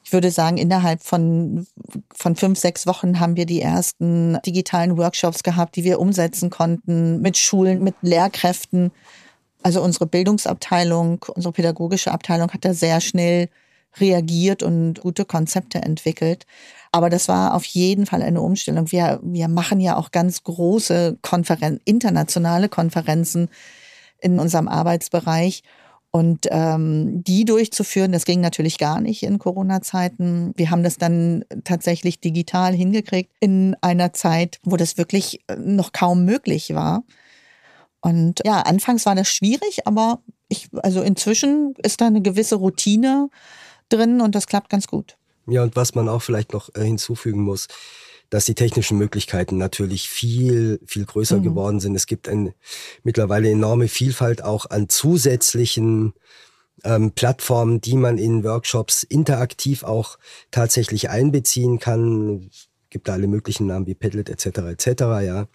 ich würde sagen, innerhalb von, von fünf, sechs Wochen haben wir die ersten digitalen Workshops gehabt, die wir umsetzen konnten mit Schulen, mit Lehrkräften. Also unsere Bildungsabteilung, unsere pädagogische Abteilung hat da sehr schnell reagiert und gute Konzepte entwickelt. Aber das war auf jeden Fall eine Umstellung. Wir, wir machen ja auch ganz große Konferenzen, internationale Konferenzen in unserem Arbeitsbereich. Und ähm, die durchzuführen, das ging natürlich gar nicht in Corona-Zeiten. Wir haben das dann tatsächlich digital hingekriegt in einer Zeit, wo das wirklich äh, noch kaum möglich war. Und ja, anfangs war das schwierig, aber ich, also inzwischen ist da eine gewisse Routine drin und das klappt ganz gut. Ja, und was man auch vielleicht noch äh, hinzufügen muss, dass die technischen Möglichkeiten natürlich viel, viel größer mhm. geworden sind. Es gibt ein, mittlerweile enorme Vielfalt auch an zusätzlichen ähm, Plattformen, die man in Workshops interaktiv auch tatsächlich einbeziehen kann gibt da alle möglichen Namen wie Padlet etc. etc. ja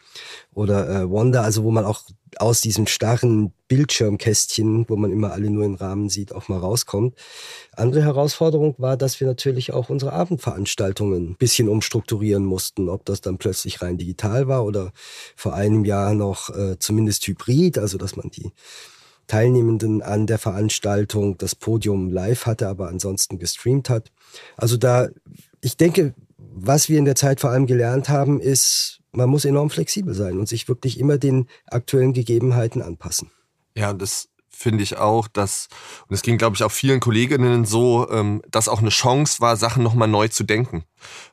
oder äh, Wanda, also wo man auch aus diesem starren Bildschirmkästchen, wo man immer alle nur in Rahmen sieht, auch mal rauskommt. Andere Herausforderung war, dass wir natürlich auch unsere Abendveranstaltungen ein bisschen umstrukturieren mussten, ob das dann plötzlich rein digital war oder vor einem Jahr noch äh, zumindest hybrid, also dass man die Teilnehmenden an der Veranstaltung das Podium live hatte, aber ansonsten gestreamt hat. Also da, ich denke, was wir in der Zeit vor allem gelernt haben, ist, man muss enorm flexibel sein und sich wirklich immer den aktuellen Gegebenheiten anpassen. Ja, das finde ich auch, dass, und es ging, glaube ich, auch vielen Kolleginnen so, ähm, dass auch eine Chance war, Sachen nochmal neu zu denken.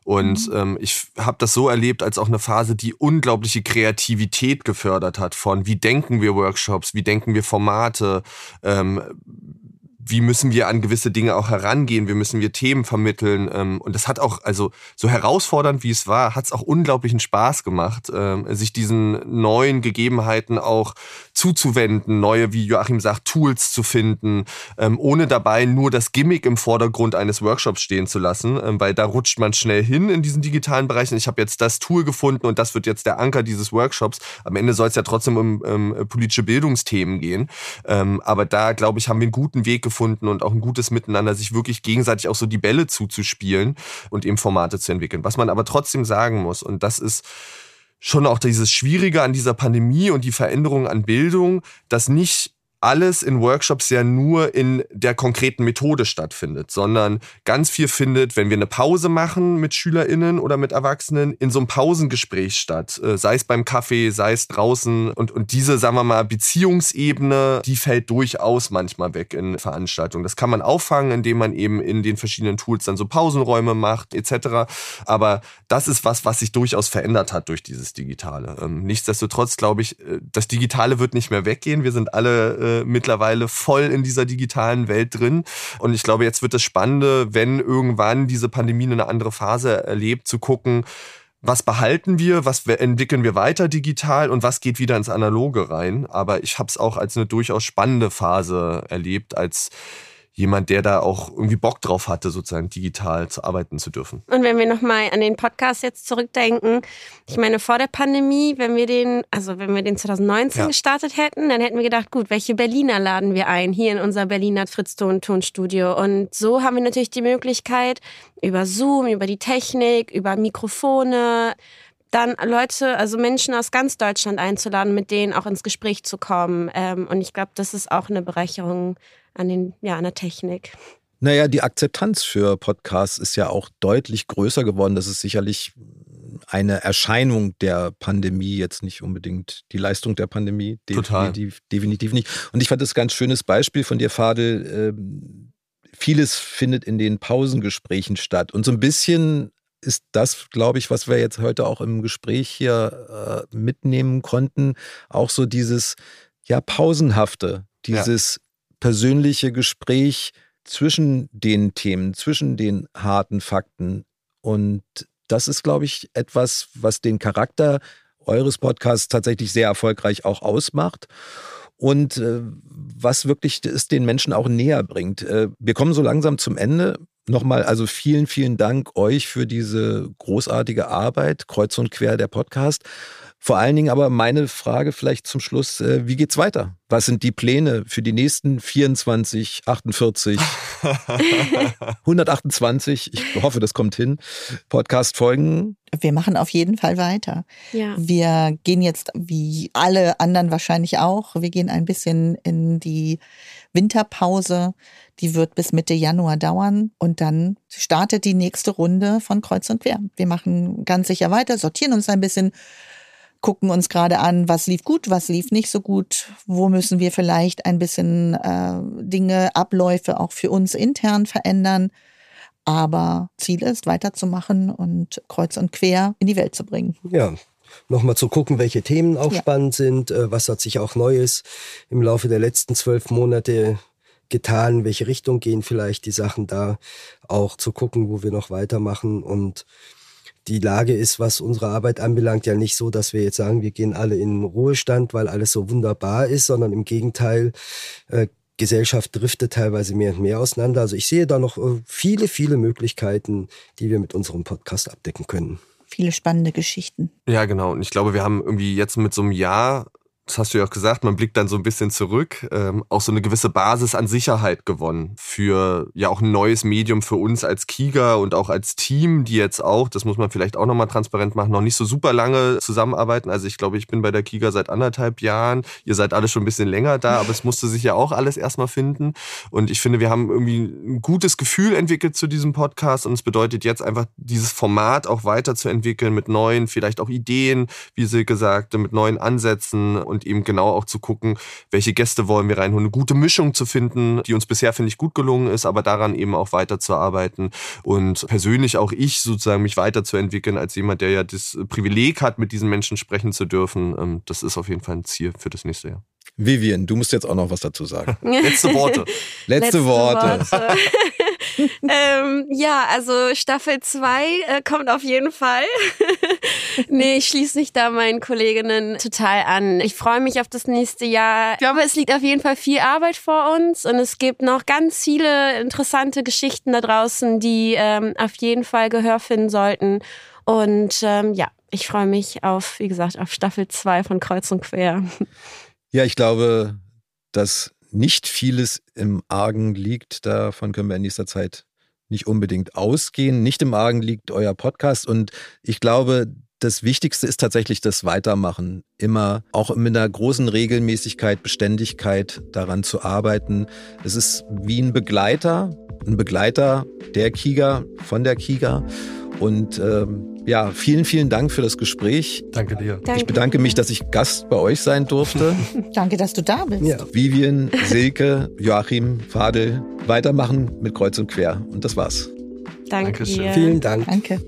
Und mhm. ähm, ich habe das so erlebt als auch eine Phase, die unglaubliche Kreativität gefördert hat von, wie denken wir Workshops, wie denken wir Formate, ähm, wie müssen wir an gewisse Dinge auch herangehen, wie müssen wir Themen vermitteln. Ähm, und das hat auch, also so herausfordernd wie es war, hat es auch unglaublichen Spaß gemacht, ähm, sich diesen neuen Gegebenheiten auch zuzuwenden, neue, wie Joachim sagt, Tools zu finden, ähm, ohne dabei nur das Gimmick im Vordergrund eines Workshops stehen zu lassen, weil da rutscht man schnell hin in diesen digitalen Bereichen. Ich habe jetzt das Tool gefunden und das wird jetzt der Anker dieses Workshops. Am Ende soll es ja trotzdem um, um politische Bildungsthemen gehen. aber da, glaube ich, haben wir einen guten Weg gefunden, gefunden und auch ein gutes Miteinander, sich wirklich gegenseitig auch so die Bälle zuzuspielen und eben Formate zu entwickeln. Was man aber trotzdem sagen muss, und das ist schon auch dieses Schwierige an dieser Pandemie und die Veränderung an Bildung, dass nicht alles in Workshops ja nur in der konkreten Methode stattfindet, sondern ganz viel findet, wenn wir eine Pause machen mit SchülerInnen oder mit Erwachsenen, in so einem Pausengespräch statt. Äh, sei es beim Kaffee, sei es draußen. Und, und diese, sagen wir mal, Beziehungsebene, die fällt durchaus manchmal weg in Veranstaltungen. Das kann man auffangen, indem man eben in den verschiedenen Tools dann so Pausenräume macht, etc. Aber das ist was, was sich durchaus verändert hat durch dieses Digitale. Ähm, nichtsdestotrotz glaube ich, äh, das Digitale wird nicht mehr weggehen. Wir sind alle mittlerweile voll in dieser digitalen Welt drin. Und ich glaube, jetzt wird es Spannende, wenn irgendwann diese Pandemie eine andere Phase erlebt, zu gucken, was behalten wir, was entwickeln wir weiter digital und was geht wieder ins Analoge rein. Aber ich habe es auch als eine durchaus spannende Phase erlebt, als jemand, der da auch irgendwie Bock drauf hatte, sozusagen digital zu arbeiten zu dürfen. Und wenn wir nochmal an den Podcast jetzt zurückdenken, ich meine, vor der Pandemie, wenn wir den, also wenn wir den 2019 ja. gestartet hätten, dann hätten wir gedacht, gut, welche Berliner laden wir ein, hier in unser Berliner Fritz-Ton Tonstudio. Und so haben wir natürlich die Möglichkeit, über Zoom, über die Technik, über Mikrofone, dann Leute, also Menschen aus ganz Deutschland einzuladen, mit denen auch ins Gespräch zu kommen. Ähm, und ich glaube, das ist auch eine Bereicherung an, den, ja, an der Technik. Naja, die Akzeptanz für Podcasts ist ja auch deutlich größer geworden. Das ist sicherlich eine Erscheinung der Pandemie, jetzt nicht unbedingt die Leistung der Pandemie. Definitiv, definitiv nicht. Und ich fand das ein ganz schönes Beispiel von dir, Fadel. Ähm, vieles findet in den Pausengesprächen statt. Und so ein bisschen ist das, glaube ich, was wir jetzt heute auch im Gespräch hier äh, mitnehmen konnten, auch so dieses ja pausenhafte, dieses persönliche Gespräch zwischen den Themen, zwischen den harten Fakten. Und das ist, glaube ich, etwas, was den Charakter eures Podcasts tatsächlich sehr erfolgreich auch ausmacht und äh, was wirklich es den Menschen auch näher bringt. Äh, wir kommen so langsam zum Ende. Nochmal, also vielen, vielen Dank euch für diese großartige Arbeit, kreuz und quer der Podcast. Vor allen Dingen aber meine Frage vielleicht zum Schluss, äh, wie geht's weiter? Was sind die Pläne für die nächsten 24, 48, 128, ich hoffe, das kommt hin, Podcast-Folgen? Wir machen auf jeden Fall weiter. Ja. Wir gehen jetzt, wie alle anderen wahrscheinlich auch, wir gehen ein bisschen in die Winterpause. Die wird bis Mitte Januar dauern und dann startet die nächste Runde von Kreuz und Quer. Wir machen ganz sicher weiter, sortieren uns ein bisschen gucken uns gerade an, was lief gut, was lief nicht so gut, wo müssen wir vielleicht ein bisschen äh, Dinge, Abläufe auch für uns intern verändern. Aber Ziel ist, weiterzumachen und kreuz und quer in die Welt zu bringen. Ja, nochmal zu gucken, welche Themen auch ja. spannend sind, äh, was hat sich auch Neues im Laufe der letzten zwölf Monate getan, welche Richtung gehen vielleicht die Sachen da, auch zu gucken, wo wir noch weitermachen und die Lage ist, was unsere Arbeit anbelangt, ja nicht so, dass wir jetzt sagen, wir gehen alle in Ruhestand, weil alles so wunderbar ist, sondern im Gegenteil, äh, Gesellschaft driftet teilweise mehr und mehr auseinander. Also ich sehe da noch äh, viele, viele Möglichkeiten, die wir mit unserem Podcast abdecken können. Viele spannende Geschichten. Ja, genau. Und ich glaube, wir haben irgendwie jetzt mit so einem Jahr das hast du ja auch gesagt, man blickt dann so ein bisschen zurück, ähm, auch so eine gewisse Basis an Sicherheit gewonnen für ja auch ein neues Medium für uns als Kiga und auch als Team, die jetzt auch, das muss man vielleicht auch nochmal transparent machen, noch nicht so super lange zusammenarbeiten. Also ich glaube, ich bin bei der Kiga seit anderthalb Jahren. Ihr seid alle schon ein bisschen länger da, aber es musste sich ja auch alles erstmal finden. Und ich finde, wir haben irgendwie ein gutes Gefühl entwickelt zu diesem Podcast und es bedeutet jetzt einfach, dieses Format auch weiterzuentwickeln mit neuen, vielleicht auch Ideen, wie Silke sagte, mit neuen Ansätzen und eben genau auch zu gucken, welche Gäste wollen wir reinholen. Eine gute Mischung zu finden, die uns bisher, finde ich, gut gelungen ist, aber daran eben auch weiterzuarbeiten und persönlich auch ich sozusagen mich weiterzuentwickeln als jemand, der ja das Privileg hat, mit diesen Menschen sprechen zu dürfen. Ähm, das ist auf jeden Fall ein Ziel für das nächste Jahr. Vivian, du musst jetzt auch noch was dazu sagen. Letzte Worte. Letzte, Letzte Worte. Worte. ähm, ja, also Staffel 2 äh, kommt auf jeden Fall. nee, ich schließe mich da meinen Kolleginnen total an. Ich freue mich auf das nächste Jahr. Ich glaube, es liegt auf jeden Fall viel Arbeit vor uns und es gibt noch ganz viele interessante Geschichten da draußen, die ähm, auf jeden Fall Gehör finden sollten. Und ähm, ja, ich freue mich auf, wie gesagt, auf Staffel 2 von Kreuz und Quer. Ja, ich glaube, dass nicht vieles im Argen liegt. Davon können wir in nächster Zeit nicht unbedingt ausgehen. Nicht im Argen liegt euer Podcast. Und ich glaube, das Wichtigste ist tatsächlich das Weitermachen. Immer auch mit einer großen Regelmäßigkeit, Beständigkeit daran zu arbeiten. Es ist wie ein Begleiter, ein Begleiter der Kiga, von der Kiga. Und ähm, ja, vielen, vielen Dank für das Gespräch. Danke dir. Danke. Ich bedanke mich, dass ich Gast bei euch sein durfte. Danke, dass du da bist. Ja. Vivian, Silke, Joachim, Fadel, weitermachen mit Kreuz und Quer. Und das war's. Danke. Dankeschön. Vielen Dank. Danke.